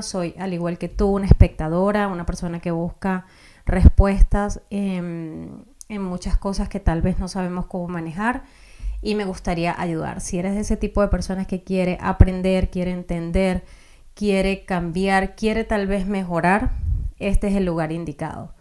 soy al igual que tú una espectadora, una persona que busca respuestas en, en muchas cosas que tal vez no sabemos cómo manejar y me gustaría ayudar. Si eres de ese tipo de personas que quiere aprender, quiere entender, quiere cambiar, quiere tal vez mejorar, este es el lugar indicado.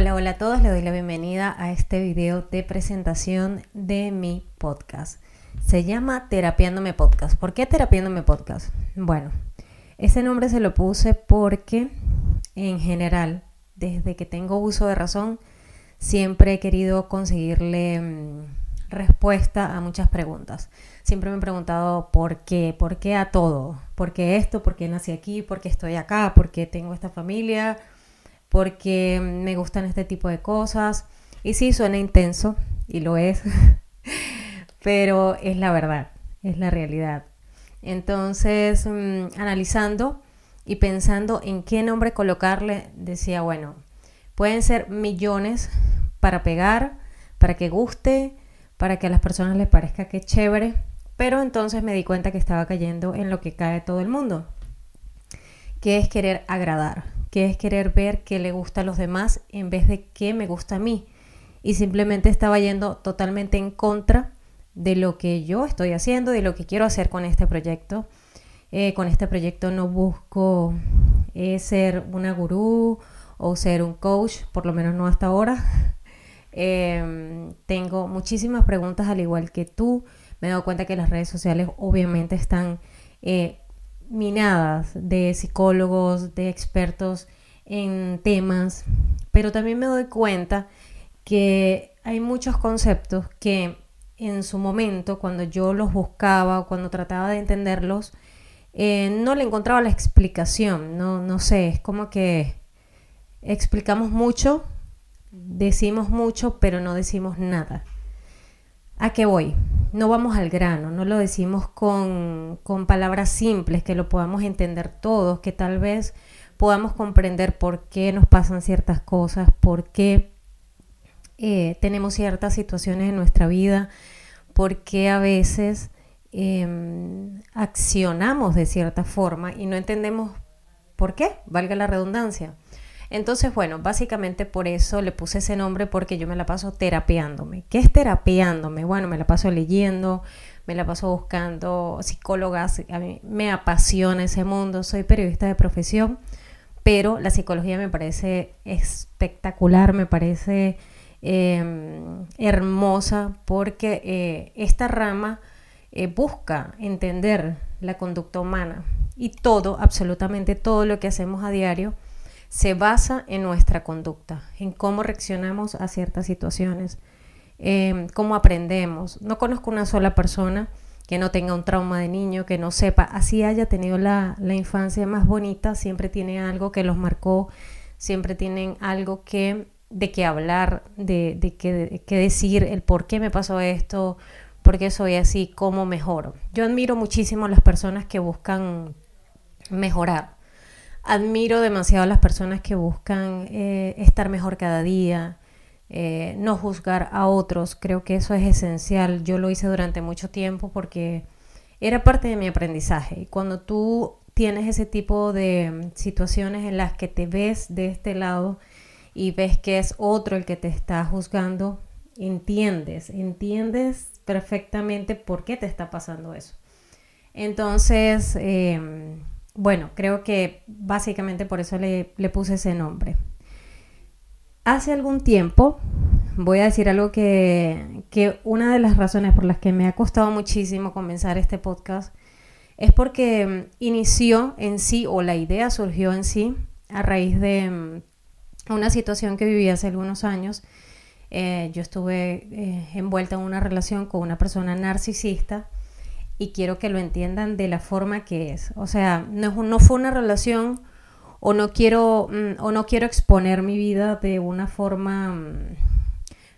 Hola, hola a todos, les doy la bienvenida a este video de presentación de mi podcast. Se llama Terapiándome Podcast. ¿Por qué Terapiándome Podcast? Bueno, ese nombre se lo puse porque en general, desde que tengo uso de razón, siempre he querido conseguirle mm, respuesta a muchas preguntas. Siempre me he preguntado por qué, por qué a todo, por qué esto, por qué nací aquí, por qué estoy acá, por qué tengo esta familia, por qué me gustan este tipo de cosas. Y sí, suena intenso, y lo es. pero es la verdad, es la realidad. Entonces, mm, analizando y pensando en qué nombre colocarle, decía, bueno, pueden ser millones para pegar, para que guste, para que a las personas les parezca que chévere, pero entonces me di cuenta que estaba cayendo en lo que cae todo el mundo, que es querer agradar, que es querer ver qué le gusta a los demás en vez de qué me gusta a mí. Y simplemente estaba yendo totalmente en contra de lo que yo estoy haciendo, de lo que quiero hacer con este proyecto. Eh, con este proyecto no busco eh, ser una gurú o ser un coach, por lo menos no hasta ahora. Em, tengo muchísimas preguntas al igual que tú. Me he dado cuenta que las redes sociales obviamente están eh, minadas de psicólogos, de expertos en temas, pero también me doy cuenta que hay muchos conceptos que en su momento, cuando yo los buscaba o cuando trataba de entenderlos, eh, no le encontraba la explicación, no, no sé, es como que explicamos mucho, decimos mucho, pero no decimos nada. ¿A qué voy? No vamos al grano, no lo decimos con, con palabras simples, que lo podamos entender todos, que tal vez podamos comprender por qué nos pasan ciertas cosas, por qué eh, tenemos ciertas situaciones en nuestra vida, porque a veces em, accionamos de cierta forma y no entendemos por qué, valga la redundancia. Entonces, bueno, básicamente por eso le puse ese nombre porque yo me la paso terapeándome. ¿Qué es terapeándome? Bueno, me la paso leyendo, me la paso buscando psicólogas, a mí me apasiona ese mundo, soy periodista de profesión, pero la psicología me parece espectacular, me parece Em, hermosa porque eh, esta rama eh, busca entender la conducta humana y todo, absolutamente todo lo que hacemos a diario se basa en nuestra conducta, en cómo reaccionamos a ciertas situaciones, em, cómo aprendemos. No conozco una sola persona que no tenga un trauma de niño, que no sepa, así haya tenido la, la infancia más bonita, siempre tiene algo que los marcó, siempre tienen algo que de qué hablar, de, de qué, decir, el por qué me pasó esto, por qué soy así, cómo mejoro. Yo admiro muchísimo a las personas que buscan mejorar. Admiro demasiado a las personas que buscan eh, estar mejor cada día, eh, no juzgar a otros. Creo que eso es esencial. Yo lo hice durante mucho tiempo porque era parte de mi aprendizaje. Y cuando tú tienes ese tipo de situaciones en las que te ves de este lado, y ves que es otro el que te está juzgando, entiendes, entiendes perfectamente por qué te está pasando eso. Entonces, em, bueno, creo que básicamente por eso le, le, puse ese nombre. Hace algún tiempo, voy a decir algo que, que una de las razones por las que me ha costado muchísimo comenzar este podcast es porque em, inició en sí, o la idea surgió en sí, a raíz de em, una situación que viví hace algunos años. Eh, yo estuve eh, envuelta en una relación con una persona narcisista y quiero que lo entiendan de la forma que es. O sea, no, no fue una relación o no quiero mm, o no quiero exponer mi vida de una forma mm,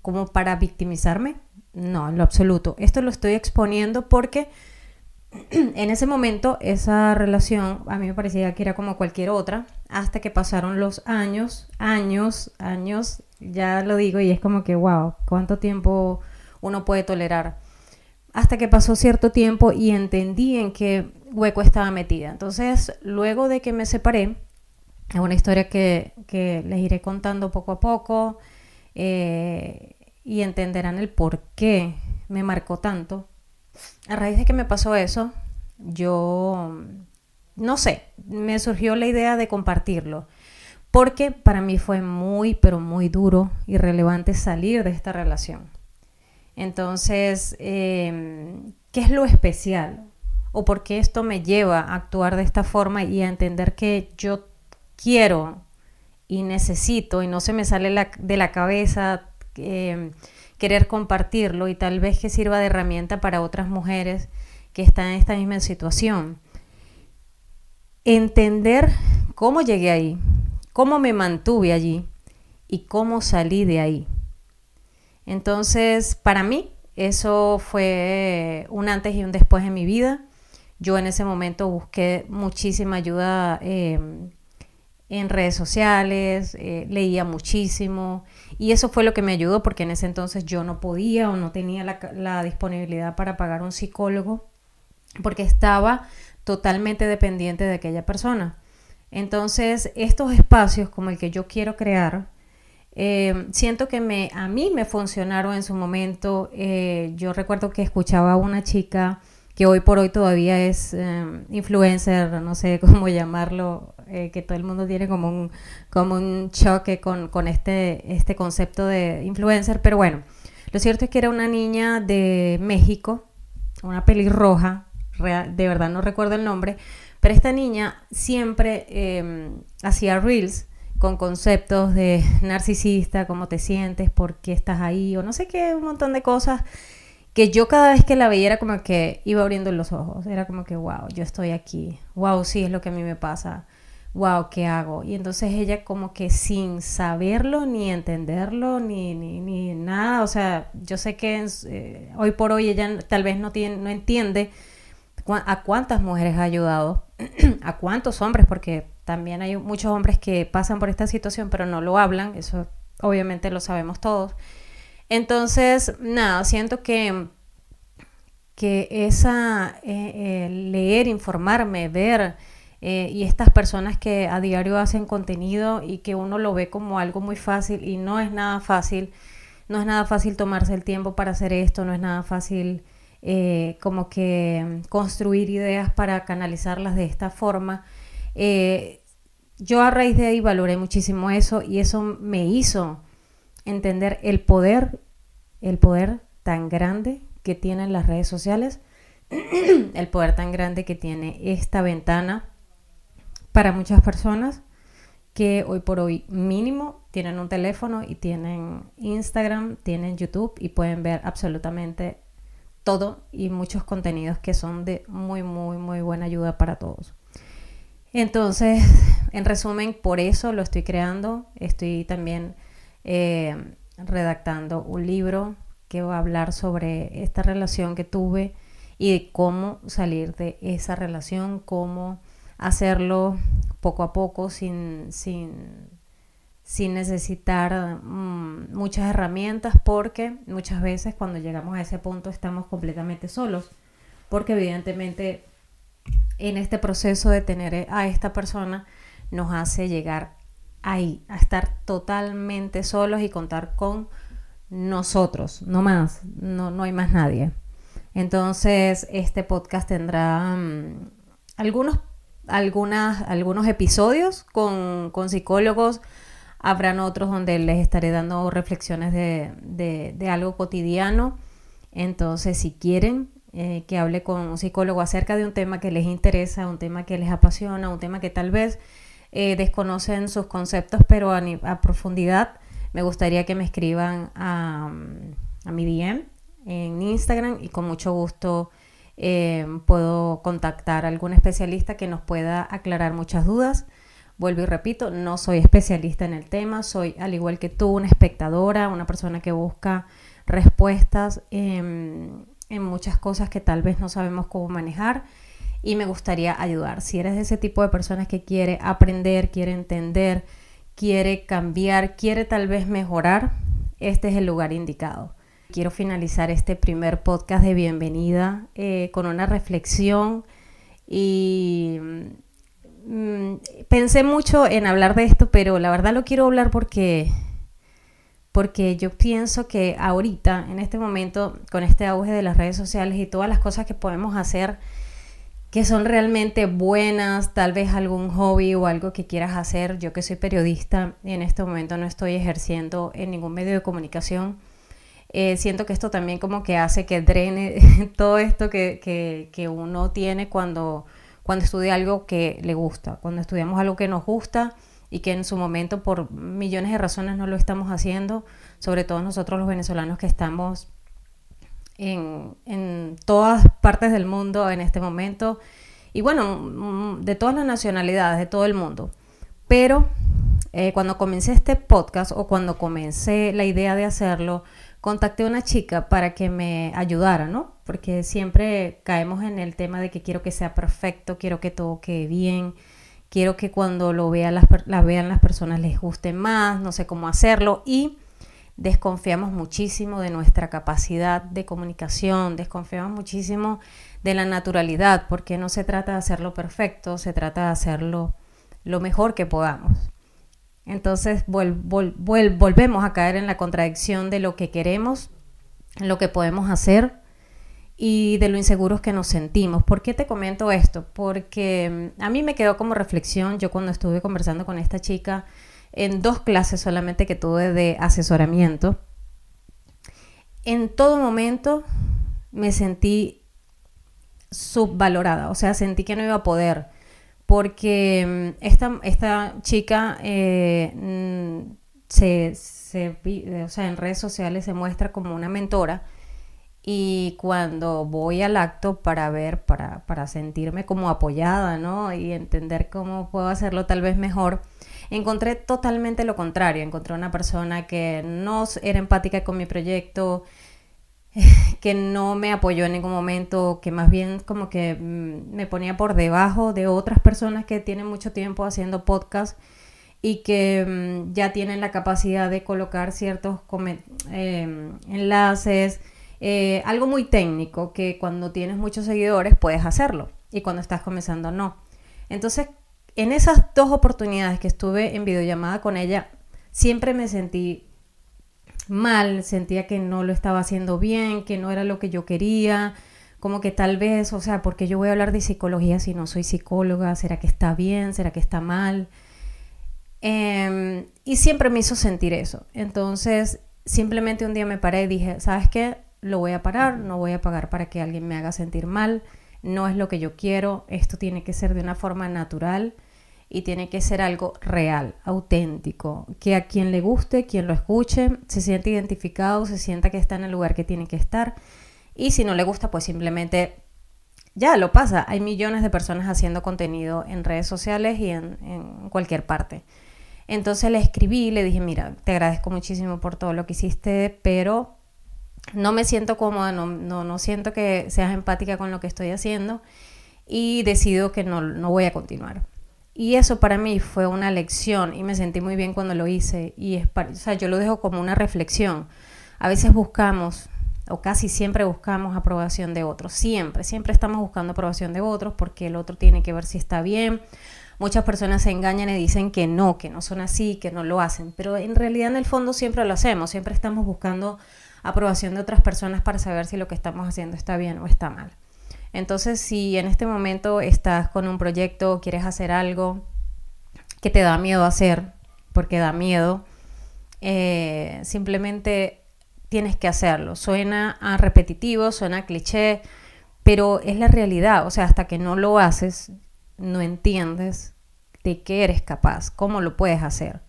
como para victimizarme. No, en lo absoluto. Esto lo estoy exponiendo porque en ese momento esa relación a mí me parecía que era como cualquier otra, hasta que pasaron los años, años, años, ya lo digo y es como que, wow, ¿cuánto tiempo uno puede tolerar? Hasta que pasó cierto tiempo y entendí en qué hueco estaba metida. Entonces, luego de que me separé, es una historia que, les iré contando poco a poco eh, y entenderán el por qué me marcó tanto a raíz de que me pasó eso, yo, no sé, me surgió la idea de compartirlo, porque para mí fue muy, pero muy duro y relevante salir de esta relación. Entonces, em, ¿qué es lo especial? ¿O por qué esto me lleva a actuar de esta forma y a entender que yo quiero y necesito y no se me sale de la cabeza? Em, querer compartirlo y tal vez que sirva de herramienta para otras mujeres que están en esta misma situación. Entender cómo llegué ahí, cómo me mantuve allí y cómo salí de ahí. Entonces, para mí, eso fue un antes y un después en mi vida. Yo en ese momento busqué muchísima ayuda eh, en redes sociales, eh, leía muchísimo y eso fue lo que me ayudó porque en ese entonces yo no podía o no tenía la, disponibilidad para pagar un psicólogo porque estaba totalmente dependiente de aquella persona. Entonces, estos espacios como el que yo quiero crear, eh, siento que me, a mí me funcionaron en su momento. Eh, yo recuerdo que escuchaba a una chica que hoy por hoy todavía es influencer, no sé cómo llamarlo, eh, que todo el mundo tiene como un, como un choque con, con este, este concepto de influencer, pero bueno, lo cierto es que era una niña de México, una pelirroja, de verdad no recuerdo el nombre, pero esta niña siempre em, hacía reels con conceptos de narcisista, cómo te sientes, por qué estás ahí, o no sé qué, un montón de cosas que yo cada vez que la veía era como que iba abriendo los ojos, era como que, wow, yo estoy aquí, wow, sí, es lo que a mí me pasa, wow, ¿qué hago? Y entonces ella como que sin saberlo, ni entenderlo, ni, ni, nada, o sea, yo sé que eh, hoy por hoy ella tal vez no, tiene, no entiende a cuántas mujeres ha ayudado, a cuántos hombres, porque también hay muchos hombres que pasan por esta situación pero no lo hablan, eso obviamente lo sabemos todos. Entonces, nada, siento que, que esa, eh, leer, informarme, ver, eh, y estas personas que a diario hacen contenido y que uno lo ve como algo muy fácil y no es nada fácil, no es nada fácil tomarse el tiempo para hacer esto, no es nada fácil eh, como que construir ideas para canalizarlas de esta forma. Eh, yo a raíz de ahí valoré muchísimo eso y eso me hizo entender el poder, el poder tan grande que tienen las redes sociales, el poder tan grande que tiene esta ventana para muchas personas que hoy por hoy mínimo tienen un teléfono y tienen Instagram, tienen YouTube y pueden ver absolutamente todo y muchos contenidos que son de muy, muy, muy buena ayuda para todos. Entonces, en resumen, por eso lo estoy creando. Estoy también eh, redactando un libro que va a hablar sobre esta relación que tuve y de cómo salir de esa relación, cómo hacerlo poco a poco sin, sin, sin necesitar mm, muchas herramientas porque muchas veces cuando llegamos a ese punto estamos completamente solos porque evidentemente en este proceso de tener a esta persona nos hace llegar ahí, a estar totalmente solos y contar con nosotros, no más, no, no hay más nadie. Entonces, este podcast tendrá mm, algunos algunas, algunos episodios con, psicólogos, habrán otros donde les estaré dando reflexiones de, algo cotidiano. Entonces, si quieren eh, que hable con un psicólogo acerca de un tema que les interesa, un tema que les apasiona, un tema que tal vez eh, desconocen sus conceptos, pero a, profundidad, me gustaría que me escriban a, a mi DM en Instagram y con mucho gusto Em, puedo contactar a algún especialista que nos pueda aclarar muchas dudas. Vuelvo y repito, no soy especialista en el tema, soy al igual que tú una espectadora, una persona que busca respuestas em, en muchas cosas que tal vez no sabemos cómo manejar y me gustaría ayudar. Si eres de ese tipo de personas que quiere aprender, quiere entender, quiere cambiar, quiere tal vez mejorar, este es el lugar indicado. Quiero finalizar este primer podcast de bienvenida eh, con una reflexión y mm, pensé mucho en hablar de esto, pero la verdad lo quiero hablar porque porque yo pienso que ahorita, en este momento, con este auge de las redes sociales y todas las cosas que podemos hacer que son realmente buenas, tal vez algún hobby o algo que quieras hacer. Yo que soy periodista y en este momento no estoy ejerciendo en ningún medio de comunicación, eh, siento que esto también como que hace que drene todo esto que, que, uno tiene cuando, cuando estudia algo que le gusta, cuando estudiamos algo que nos gusta y que en su momento por millones de razones no lo estamos haciendo, sobre todo nosotros los venezolanos que estamos en, en todas partes del mundo en este momento y bueno, mm, de todas las nacionalidades, de todo el mundo. Pero eh, cuando comencé este podcast o cuando comencé la idea de hacerlo, contacté a una chica para que me ayudara, ¿no? Porque siempre caemos en el tema de que quiero que sea perfecto, quiero que todo quede bien, quiero que cuando lo vean las, la vean las personas les guste más, no sé cómo hacerlo y desconfiamos muchísimo de nuestra capacidad de comunicación, desconfiamos muchísimo de la naturalidad, porque no se trata de hacerlo perfecto, se trata de hacerlo lo mejor que podamos. Entonces volvemos a caer en la contradicción de lo que queremos, lo que podemos hacer y de lo inseguros que nos sentimos. ¿Por qué te comento esto? Porque mm, a mí me quedó como reflexión, yo cuando estuve conversando con esta chica en dos clases solamente que tuve de asesoramiento, en todo momento me sentí subvalorada, o sea, sentí que no iba a poder porque mm, esta, esta chica eh, mm, se, o sea, en redes sociales se muestra como una mentora y cuando voy al acto para ver, para, para sentirme como apoyada, ¿no? Y entender cómo puedo hacerlo tal vez mejor, encontré totalmente lo contrario, encontré una persona que no era empática con mi proyecto, que no me apoyó en ningún momento, que más bien como que mm, me ponía por debajo de otras personas que tienen mucho tiempo haciendo podcast y que mm, ya tienen la capacidad de colocar ciertos em, enlaces, eh, algo muy técnico que cuando tienes muchos seguidores puedes hacerlo y cuando estás comenzando no. Entonces, en esas dos oportunidades que estuve en videollamada con ella, siempre me sentí mal, sentía que no lo estaba haciendo bien, que no era lo que yo quería, como que tal vez, o sea, porque yo voy a hablar de psicología si no soy psicóloga? ¿Será que está bien? ¿Será que está mal? Em, y siempre me hizo sentir eso. Entonces, simplemente un día me paré y dije, ¿sabes qué? Lo voy a parar, no voy a pagar para que alguien me haga sentir mal, no es lo que yo quiero, esto tiene que ser de una forma natural y tiene que ser algo real, auténtico, que a quien le guste, quien lo escuche, se siente identificado, se sienta que está en el lugar que tiene que estar y si no le gusta, pues simplemente ya lo pasa. Hay millones de personas haciendo contenido en redes sociales y en, cualquier parte. Entonces le escribí, le dije, mira, te agradezco muchísimo por todo lo que hiciste, pero no me siento cómoda, no, no, no siento que seas empática con lo que estoy haciendo y decido que no, no voy a continuar. Y eso para mí fue una lección y me sentí muy bien cuando lo hice. Y es o sea, yo lo dejo como una reflexión. A veces buscamos, o casi siempre buscamos aprobación de otros. Siempre, siempre estamos buscando aprobación de otros porque el otro tiene que ver si está bien. Muchas personas se engañan y dicen que no, que no son así, que no lo hacen. Pero en realidad en el fondo siempre lo hacemos. Siempre estamos buscando aprobación de otras personas para saber si lo que estamos haciendo está bien o está mal. Entonces, si en este momento estás con un proyecto, quieres hacer algo que te da miedo hacer, porque da miedo, eh, simplemente tienes que hacerlo. Suena a repetitivo, suena a cliché, pero es la realidad. O sea, hasta que no lo haces, no entiendes de qué eres capaz, cómo lo puedes hacer.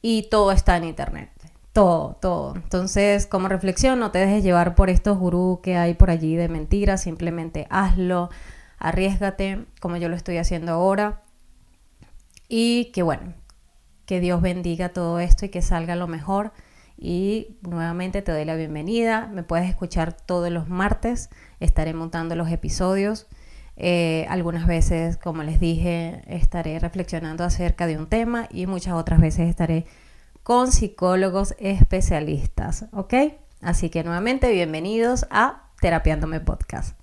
Y todo está en Internet todo, todo. Entonces, como reflexión, no te dejes llevar por estos gurús que hay por allí de mentiras, simplemente hazlo, arriesgate, como yo lo estoy haciendo ahora. Y que bueno, que Dios bendiga todo esto y que salga lo mejor y nuevamente te doy la bienvenida. Me puedes escuchar todos los martes, estaré montando los episodios. Eh, algunas veces, como les dije, estaré reflexionando acerca de un tema y muchas otras veces estaré con psicólogos especialistas, ¿ok? Así que nuevamente bienvenidos a Terapiándome Podcast.